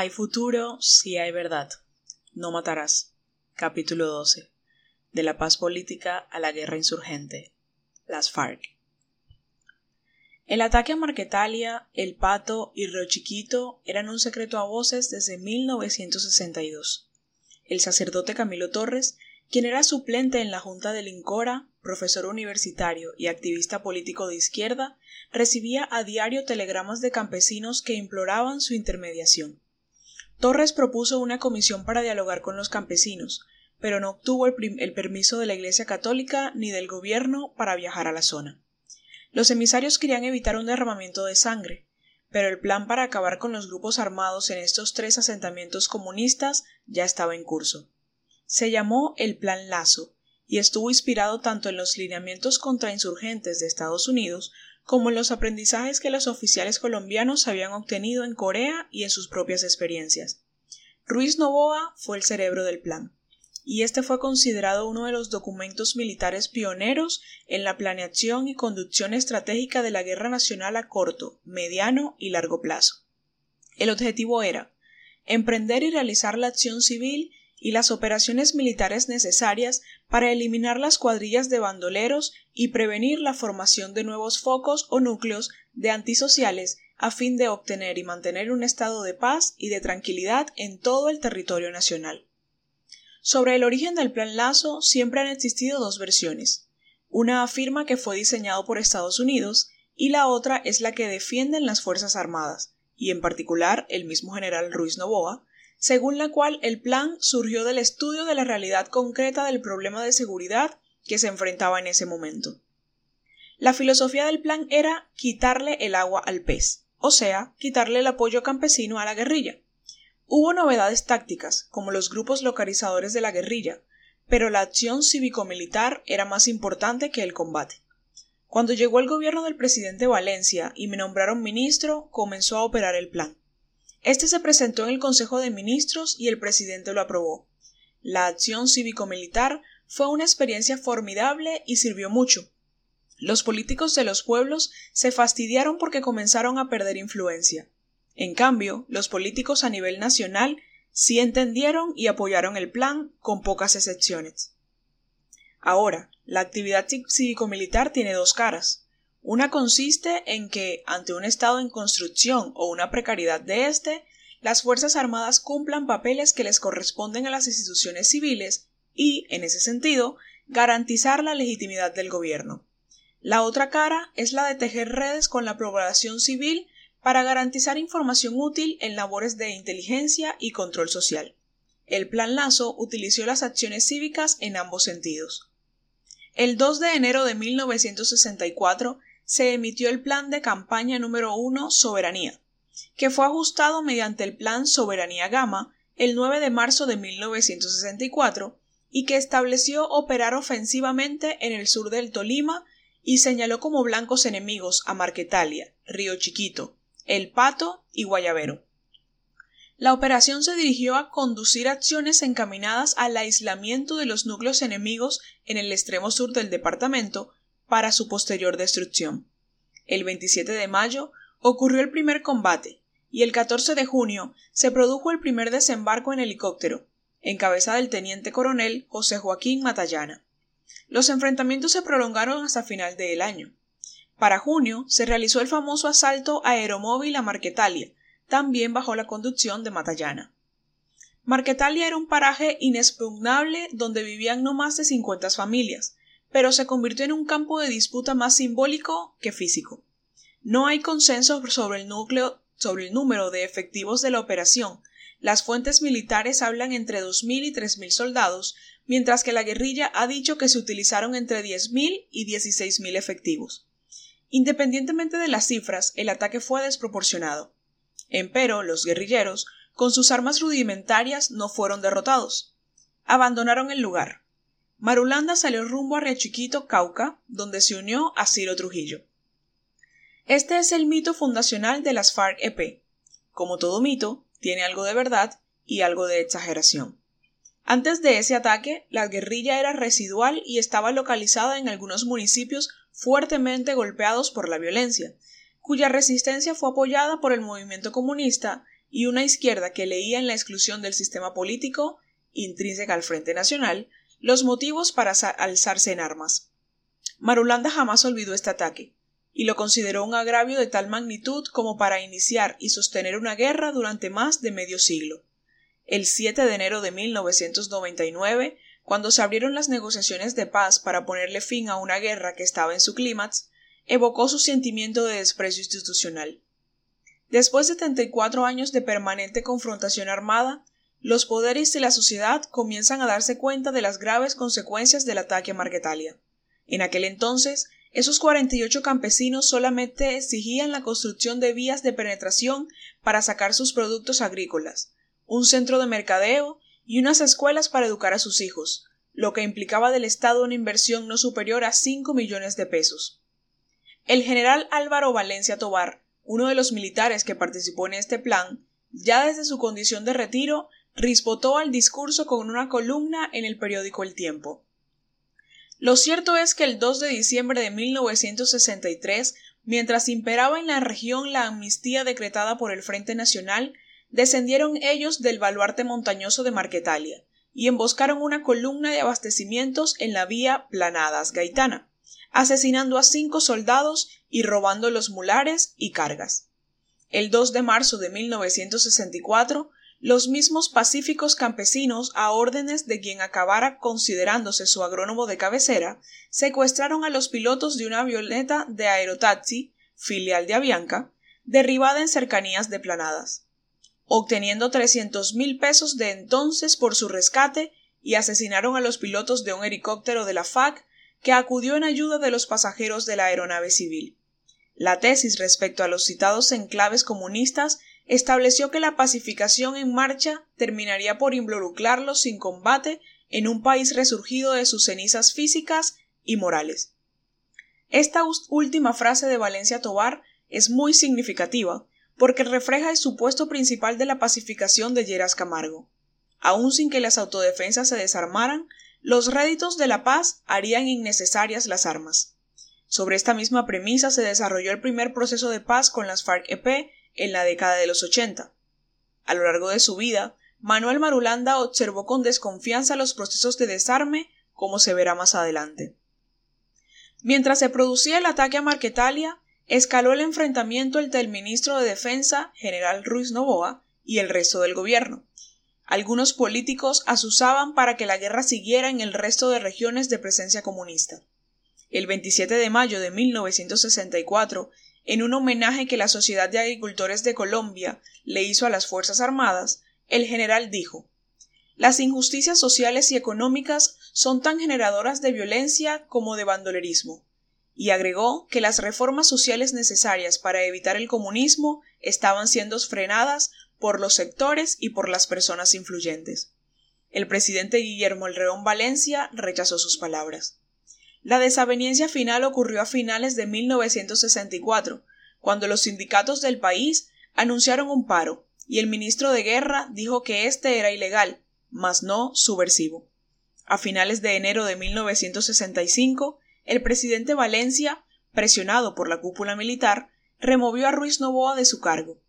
Hay futuro si hay verdad. No matarás. Capítulo 12. De la paz política a la guerra insurgente. Las FARC. El ataque a Marquetalia, El Pato y Río Chiquito eran un secreto a voces desde 1962. El sacerdote Camilo Torres, quien era suplente en la Junta del Incora, profesor universitario y activista político de izquierda, recibía a diario telegramas de campesinos que imploraban su intermediación. Torres propuso una comisión para dialogar con los campesinos, pero no obtuvo el, permiso de la Iglesia Católica ni del gobierno para viajar a la zona. Los emisarios querían evitar un derramamiento de sangre, pero el plan para acabar con los grupos armados en estos tres asentamientos comunistas ya estaba en curso. Se llamó el Plan Lazo y estuvo inspirado tanto en los lineamientos contrainsurgentes de Estados Unidos como los aprendizajes que los oficiales colombianos habían obtenido en Corea y en sus propias experiencias. Ruiz Novoa fue el cerebro del plan, y este fue considerado uno de los documentos militares pioneros en la planeación y conducción estratégica de la guerra nacional a corto, mediano y largo plazo. El objetivo era emprender y realizar la acción civil y las operaciones militares necesarias para eliminar las cuadrillas de bandoleros y prevenir la formación de nuevos focos o núcleos de antisociales a fin de obtener y mantener un estado de paz y de tranquilidad en todo el territorio nacional. Sobre el origen del Plan Lazo siempre han existido dos versiones. Una afirma que fue diseñado por Estados Unidos y la otra es la que defienden las Fuerzas Armadas, y en particular el mismo general Ruiz Novoa, según la cual el plan surgió del estudio de la realidad concreta del problema de seguridad que se enfrentaba en ese momento. La filosofía del plan era quitarle el agua al pez, o sea, quitarle el apoyo campesino a la guerrilla. Hubo novedades tácticas, como los grupos localizadores de la guerrilla, pero la acción cívico-militar era más importante que el combate. Cuando llegó el gobierno del presidente Valencia y me nombraron ministro, comenzó a operar el plan. Este se presentó en el Consejo de Ministros y el presidente lo aprobó. La acción cívico-militar fue una experiencia formidable y sirvió mucho. Los políticos de los pueblos se fastidiaron porque comenzaron a perder influencia. En cambio, los políticos a nivel nacional sí entendieron y apoyaron el plan, con pocas excepciones. Ahora, la actividad cívico-militar tiene dos caras. Una consiste en que, ante un Estado en construcción o una precariedad de éste, las Fuerzas Armadas cumplan papeles que les corresponden a las instituciones civiles y, en ese sentido, garantizar la legitimidad del gobierno. La otra cara es la de tejer redes con la población civil para garantizar información útil en labores de inteligencia y control social. El Plan Lazo utilizó las acciones cívicas en ambos sentidos. El 2 de enero de 1964 se emitió el Plan de Campaña número 1 Soberanía, que fue ajustado mediante el Plan Soberanía Gama el 9 de marzo de 1964 y que estableció operar ofensivamente en el sur del Tolima y señaló como blancos enemigos a Marquetalia, Río Chiquito, El Pato y Guayabero. La operación se dirigió a conducir acciones encaminadas al aislamiento de los núcleos enemigos en el extremo sur del departamento para su posterior destrucción. El 27 de mayo ocurrió el primer combate y el 14 de junio se produjo el primer desembarco en helicóptero, en cabeza del teniente coronel José Joaquín Matallana. Los enfrentamientos se prolongaron hasta final del año. Para junio se realizó el famoso asalto aeromóvil a Marquetalia, también bajo la conducción de Matallana. Marquetalia era un paraje inexpugnable donde vivían no más de cincuenta familias, pero se convirtió en un campo de disputa más simbólico que físico. No hay consenso sobre el núcleo, sobre el número de efectivos de la operación. Las fuentes militares hablan entre 2.000 y 3.000 soldados, mientras que la guerrilla ha dicho que se utilizaron entre 10.000 y 16.000 efectivos. Independientemente de las cifras, el ataque fue desproporcionado. Empero, los guerrilleros, con sus armas rudimentarias, no fueron derrotados. Abandonaron el lugar. Marulanda salió rumbo a Chiquito, Cauca, donde se unió a Ciro Trujillo. Este es el mito fundacional de las FARC-EP. Como todo mito, tiene algo de verdad y algo de exageración. Antes de ese ataque, la guerrilla era residual y estaba localizada en algunos municipios fuertemente golpeados por la violencia, cuya resistencia fue apoyada por el movimiento comunista y una izquierda que leía en la exclusión del sistema político, intrínseca al Frente Nacional, los motivos para alzarse en armas. Marulanda jamás olvidó este ataque, y lo consideró un agravio de tal magnitud como para iniciar y sostener una guerra durante más de medio siglo. El 7 de enero de 1999, cuando se abrieron las negociaciones de paz para ponerle fin a una guerra que estaba en su clímax, evocó su sentimiento de desprecio institucional. Después de 34 años de permanente confrontación armada, los poderes y la sociedad comienzan a darse cuenta de las graves consecuencias del ataque a Marquetalia. En aquel entonces, esos 48 campesinos solamente exigían la construcción de vías de penetración para sacar sus productos agrícolas, un centro de mercadeo y unas escuelas para educar a sus hijos, lo que implicaba del Estado una inversión no superior a 5 millones de pesos. El general Álvaro Valencia Tobar, uno de los militares que participó en este plan, ya desde su condición de retiro, rispotó al discurso con una columna en el periódico El Tiempo. Lo cierto es que el 2 de diciembre de 1963, mientras imperaba en la región la amnistía decretada por el Frente Nacional, descendieron ellos del baluarte montañoso de Marquetalia y emboscaron una columna de abastecimientos en la vía Planadas Gaitana, asesinando a cinco soldados y robando los mulares y cargas. El 2 de marzo de 1964 los mismos pacíficos campesinos, a órdenes de quien acabara considerándose su agrónomo de cabecera, secuestraron a los pilotos de una avioneta de aerotaxi, filial de Avianca, derribada en cercanías de Planadas, obteniendo trescientos mil pesos de entonces por su rescate y asesinaron a los pilotos de un helicóptero de la FAC que acudió en ayuda de los pasajeros de la aeronave civil. La tesis respecto a los citados enclaves comunistas estableció que la pacificación en marcha terminaría por involucrarlos sin combate en un país resurgido de sus cenizas físicas y morales. Esta última frase de Valencia Tobar es muy significativa porque refleja el supuesto principal de la pacificación de Lleras Camargo. Aun sin que las autodefensas se desarmaran, los réditos de la paz harían innecesarias las armas. Sobre esta misma premisa se desarrolló el primer proceso de paz con las FARC-EP en la década de los 80. A lo largo de su vida, Manuel Marulanda observó con desconfianza los procesos de desarme, como se verá más adelante. Mientras se producía el ataque a Marquetalia, escaló el enfrentamiento entre el ministro de Defensa, general Ruiz Novoa, y el resto del gobierno. Algunos políticos asusaban para que la guerra siguiera en el resto de regiones de presencia comunista. El 27 de mayo de 1964, en un homenaje que la Sociedad de Agricultores de Colombia le hizo a las Fuerzas Armadas, el general dijo Las injusticias sociales y económicas son tan generadoras de violencia como de bandolerismo, y agregó que las reformas sociales necesarias para evitar el comunismo estaban siendo frenadas por los sectores y por las personas influyentes. El presidente Guillermo El Reón Valencia rechazó sus palabras. La desaveniencia final ocurrió a finales de 1964, cuando los sindicatos del país anunciaron un paro, y el ministro de Guerra dijo que este era ilegal, mas no subversivo. A finales de enero de 1965, el presidente Valencia, presionado por la cúpula militar, removió a Ruiz Novoa de su cargo.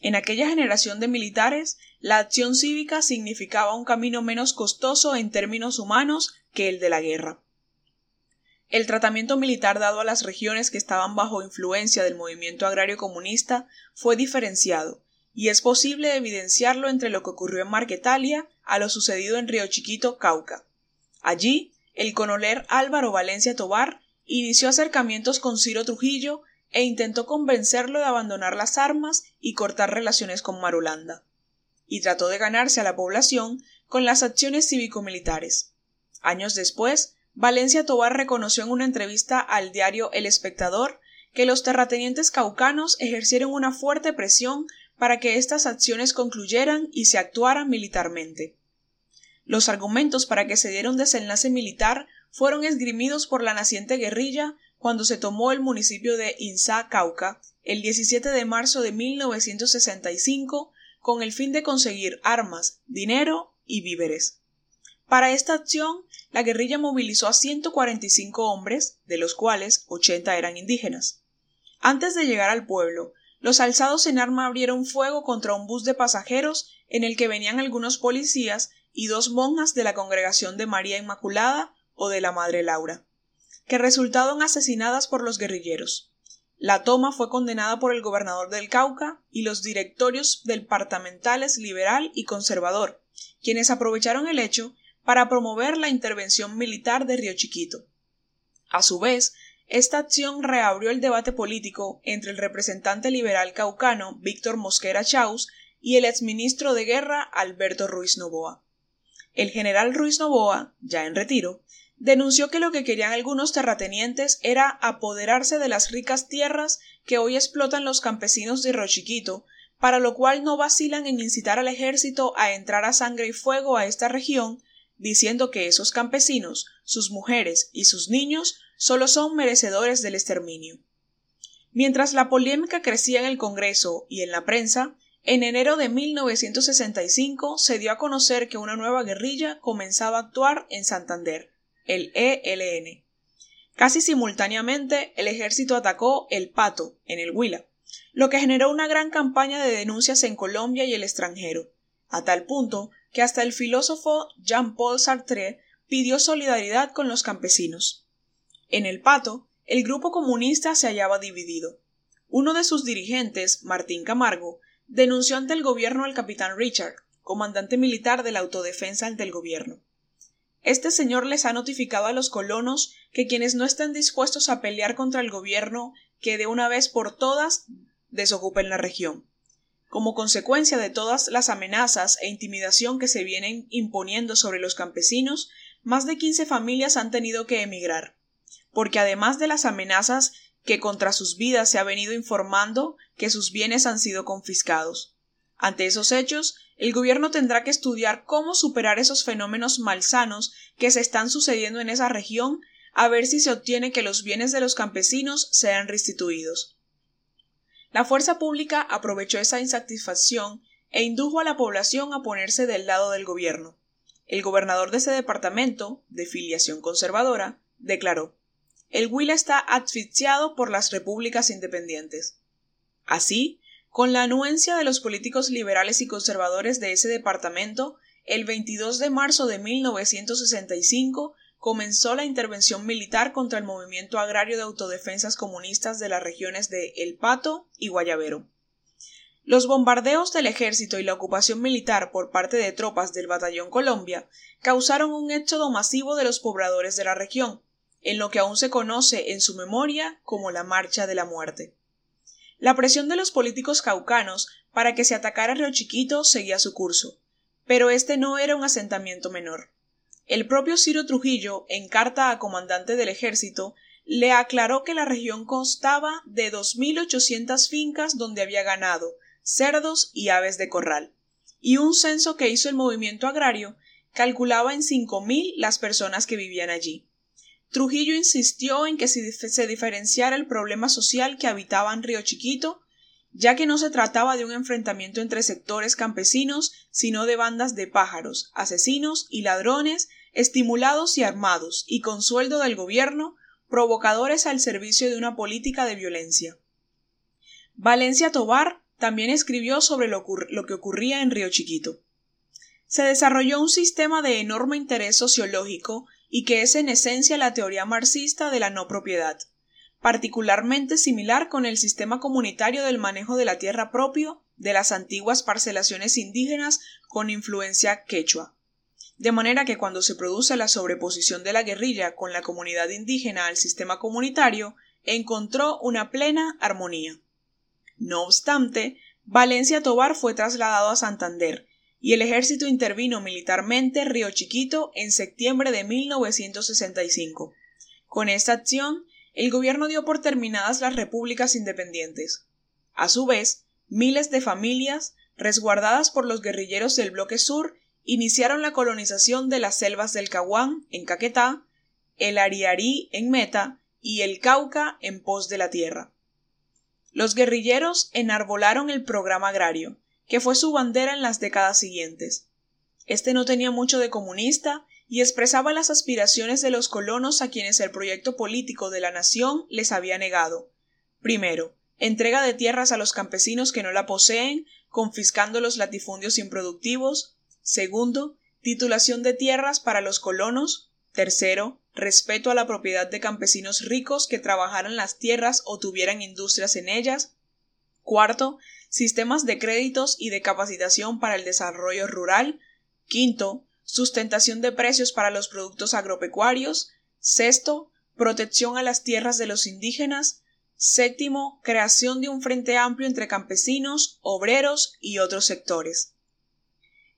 En aquella generación de militares, la acción cívica significaba un camino menos costoso en términos humanos que el de la guerra. El tratamiento militar dado a las regiones que estaban bajo influencia del movimiento agrario comunista fue diferenciado, y es posible evidenciarlo entre lo que ocurrió en Marquetalia a lo sucedido en Río Chiquito, Cauca. Allí, el conoler Álvaro Valencia Tobar inició acercamientos con Ciro Trujillo e intentó convencerlo de abandonar las armas y cortar relaciones con Marulanda. Y trató de ganarse a la población con las acciones cívico-militares. Años después, Valencia Tobar reconoció en una entrevista al diario El Espectador que los terratenientes caucanos ejercieron una fuerte presión para que estas acciones concluyeran y se actuaran militarmente. Los argumentos para que se diera un desenlace militar fueron esgrimidos por la naciente guerrilla cuando se tomó el municipio de Insá, Cauca, el 17 de marzo de 1965, con el fin de conseguir armas, dinero y víveres. Para esta acción, la guerrilla movilizó a 145 hombres, de los cuales 80 eran indígenas. Antes de llegar al pueblo, los alzados en arma abrieron fuego contra un bus de pasajeros en el que venían algunos policías y dos monjas de la congregación de María Inmaculada o de la Madre Laura, que resultaron asesinadas por los guerrilleros. La toma fue condenada por el gobernador del Cauca y los directorios departamentales liberal y conservador, quienes aprovecharon el hecho para promover la intervención militar de Río Chiquito. A su vez, esta acción reabrió el debate político entre el representante liberal caucano Víctor Mosquera Chaus y el exministro de Guerra Alberto Ruiz Novoa. El general Ruiz Novoa, ya en retiro, denunció que lo que querían algunos terratenientes era apoderarse de las ricas tierras que hoy explotan los campesinos de Rochiquito, para lo cual no vacilan en incitar al ejército a entrar a sangre y fuego a esta región, diciendo que esos campesinos, sus mujeres y sus niños solo son merecedores del exterminio. Mientras la polémica crecía en el Congreso y en la prensa, en enero de 1965 se dio a conocer que una nueva guerrilla comenzaba a actuar en Santander, el ELN. Casi simultáneamente, el ejército atacó El Pato, en el Huila, lo que generó una gran campaña de denuncias en Colombia y el extranjero, a tal punto que hasta el filósofo Jean-Paul Sartre pidió solidaridad con los campesinos. En El Pato, el grupo comunista se hallaba dividido. Uno de sus dirigentes, Martín Camargo, denunció ante el gobierno al capitán Richard, comandante militar de la autodefensa ante el gobierno. Este señor les ha notificado a los colonos que quienes no estén dispuestos a pelear contra el gobierno que de una vez por todas desocupen la región. Como consecuencia de todas las amenazas e intimidación que se vienen imponiendo sobre los campesinos, más de quince familias han tenido que emigrar, porque además de las amenazas que contra sus vidas se ha venido informando que sus bienes han sido confiscados. Ante esos hechos, el gobierno tendrá que estudiar cómo superar esos fenómenos malsanos que se están sucediendo en esa región, a ver si se obtiene que los bienes de los campesinos sean restituidos. La fuerza pública aprovechó esa insatisfacción e indujo a la población a ponerse del lado del gobierno. El gobernador de ese departamento, de filiación conservadora, declaró el Huila está asfixiado por las repúblicas independientes. Así, con la anuencia de los políticos liberales y conservadores de ese departamento, el 22 de marzo de 1965 comenzó la intervención militar contra el movimiento agrario de autodefensas comunistas de las regiones de El Pato y Guayabero. Los bombardeos del ejército y la ocupación militar por parte de tropas del Batallón Colombia causaron un éxodo masivo de los pobladores de la región, en lo que aún se conoce en su memoria como la Marcha de la Muerte. La presión de los políticos caucanos para que se atacara Río Chiquito seguía su curso, pero este no era un asentamiento menor. El propio Ciro Trujillo, en carta a comandante del ejército, le aclaró que la región constaba de 2.800 fincas donde había ganado, cerdos y aves de corral, y un censo que hizo el movimiento agrario calculaba en 5.000 las personas que vivían allí. Trujillo insistió en que se diferenciara el problema social que habitaba en Río Chiquito, ya que no se trataba de un enfrentamiento entre sectores campesinos, sino de bandas de pájaros, asesinos y ladrones, estimulados y armados, y con sueldo del gobierno, provocadores al servicio de una política de violencia. Valencia Tobar también escribió sobre lo, lo que ocurría en Río Chiquito. Se desarrolló un sistema de enorme interés sociológico y que es en esencia la teoría marxista de la no propiedad, particularmente similar con el sistema comunitario del manejo de la tierra propio de las antiguas parcelaciones indígenas con influencia quechua. De manera que cuando se produce la sobreposición de la guerrilla con la comunidad indígena al sistema comunitario, encontró una plena armonía. No obstante, Valencia Tobar fue trasladado a Santander, y el ejército intervino militarmente Río Chiquito en septiembre de 1965. Con esta acción, el gobierno dio por terminadas las repúblicas independientes. A su vez, miles de familias, resguardadas por los guerrilleros del bloque sur, iniciaron la colonización de las selvas del Caguán, en Caquetá, el Ariarí, en Meta, y el Cauca, en pos de la tierra. Los guerrilleros enarbolaron el programa agrario, que fue su bandera en las décadas siguientes. Este no tenía mucho de comunista y expresaba las aspiraciones de los colonos a quienes el proyecto político de la nación les había negado. Primero, entrega de tierras a los campesinos que no la poseen, confiscando los latifundios improductivos, segundo, titulación de tierras para los colonos, tercero, respeto a la propiedad de campesinos ricos que trabajaran las tierras o tuvieran industrias en ellas, cuarto, sistemas de créditos y de capacitación para el desarrollo rural, quinto, sustentación de precios para los productos agropecuarios, sexto, protección a las tierras de los indígenas, séptimo, creación de un frente amplio entre campesinos, obreros y otros sectores.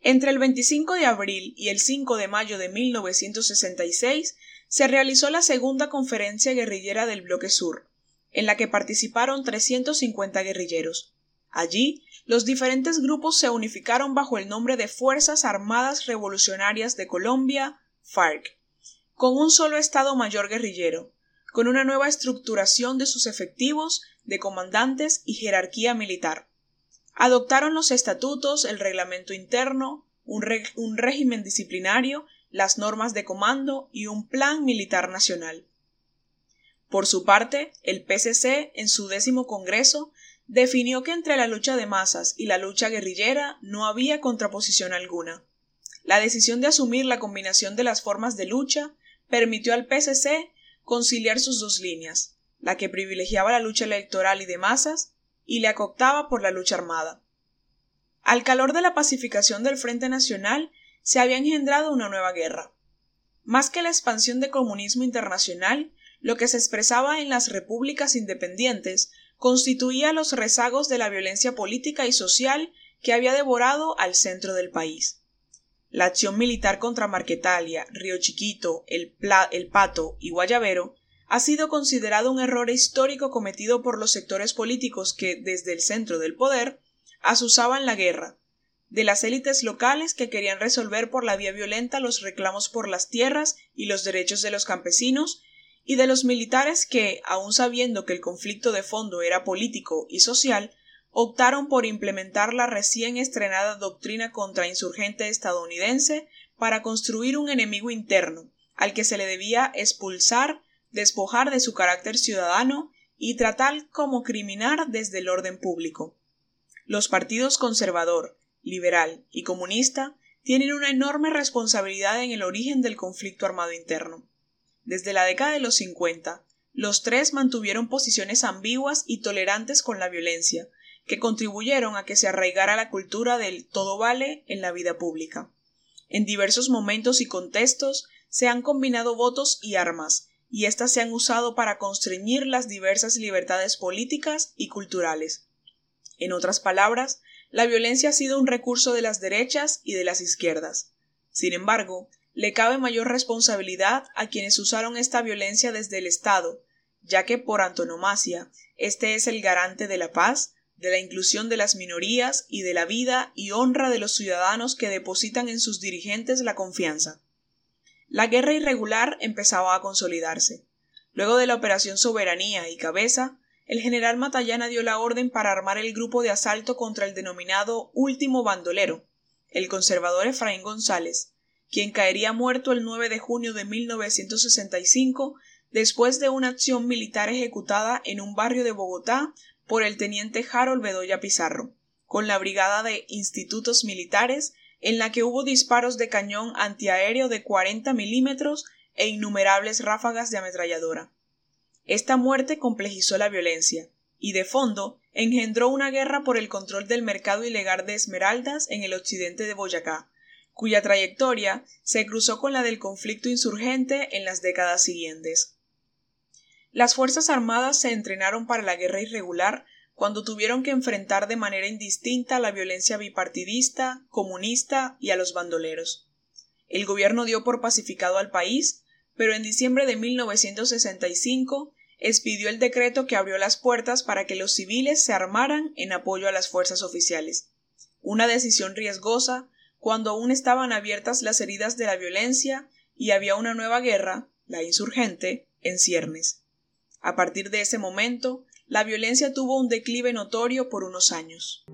Entre el 25 de abril y el 5 de mayo de 1966 se realizó la segunda conferencia guerrillera del Bloque Sur, en la que participaron 350 guerrilleros. Allí, los diferentes grupos se unificaron bajo el nombre de Fuerzas Armadas Revolucionarias de Colombia, FARC, con un solo Estado Mayor guerrillero, con una nueva estructuración de sus efectivos, de comandantes y jerarquía militar. Adoptaron los estatutos, el reglamento interno, un, régimen disciplinario, las normas de comando y un plan militar nacional. Por su parte, el PCC, en su décimo Congreso, definió que entre la lucha de masas y la lucha guerrillera no había contraposición alguna. La decisión de asumir la combinación de las formas de lucha permitió al PCC conciliar sus dos líneas, la que privilegiaba la lucha electoral y de masas y la que por la lucha armada. Al calor de la pacificación del Frente Nacional se había engendrado una nueva guerra. Más que la expansión del comunismo internacional, lo que se expresaba en las repúblicas independientes constituía los rezagos de la violencia política y social que había devorado al centro del país. La acción militar contra Marquetalia, Río Chiquito, el, el Pato y Guayavero ha sido considerado un error histórico cometido por los sectores políticos que, desde el centro del poder, asusaban la guerra, de las élites locales que querían resolver por la vía violenta los reclamos por las tierras y los derechos de los campesinos y de los militares que, aun sabiendo que el conflicto de fondo era político y social, optaron por implementar la recién estrenada doctrina contrainsurgente estadounidense para construir un enemigo interno, al que se le debía expulsar, despojar de su carácter ciudadano y tratar como criminal desde el orden público. Los partidos conservador, liberal y comunista tienen una enorme responsabilidad en el origen del conflicto armado interno. Desde la década de los 50, los tres mantuvieron posiciones ambiguas y tolerantes con la violencia, que contribuyeron a que se arraigara la cultura del todo vale en la vida pública. En diversos momentos y contextos se han combinado votos y armas, y éstas se han usado para constreñir las diversas libertades políticas y culturales. En otras palabras, la violencia ha sido un recurso de las derechas y de las izquierdas. Sin embargo, le cabe mayor responsabilidad a quienes usaron esta violencia desde el Estado, ya que por antonomasia este es el garante de la paz, de la inclusión de las minorías y de la vida y honra de los ciudadanos que depositan en sus dirigentes la confianza. La guerra irregular empezaba a consolidarse. Luego de la operación Soberanía y Cabeza, el general Matallana dio la orden para armar el grupo de asalto contra el denominado último bandolero, el conservador Efraín González, quien caería muerto el 9 de junio de 1965 después de una acción militar ejecutada en un barrio de Bogotá por el teniente Harold Bedoya Pizarro, con la brigada de institutos militares en la que hubo disparos de cañón antiaéreo de 40 milímetros e innumerables ráfagas de ametralladora. Esta muerte complejizó la violencia y de fondo engendró una guerra por el control del mercado ilegal de esmeraldas en el occidente de Boyacá, cuya trayectoria se cruzó con la del conflicto insurgente en las décadas siguientes. Las Fuerzas Armadas se entrenaron para la guerra irregular cuando tuvieron que enfrentar de manera indistinta la violencia bipartidista, comunista y a los bandoleros. El gobierno dio por pacificado al país, pero en diciembre de 1965 expidió el decreto que abrió las puertas para que los civiles se armaran en apoyo a las fuerzas oficiales. Una decisión riesgosa, cuando aún estaban abiertas las heridas de la violencia y había una nueva guerra, la insurgente, en ciernes. A partir de ese momento, la violencia tuvo un declive notorio por unos años.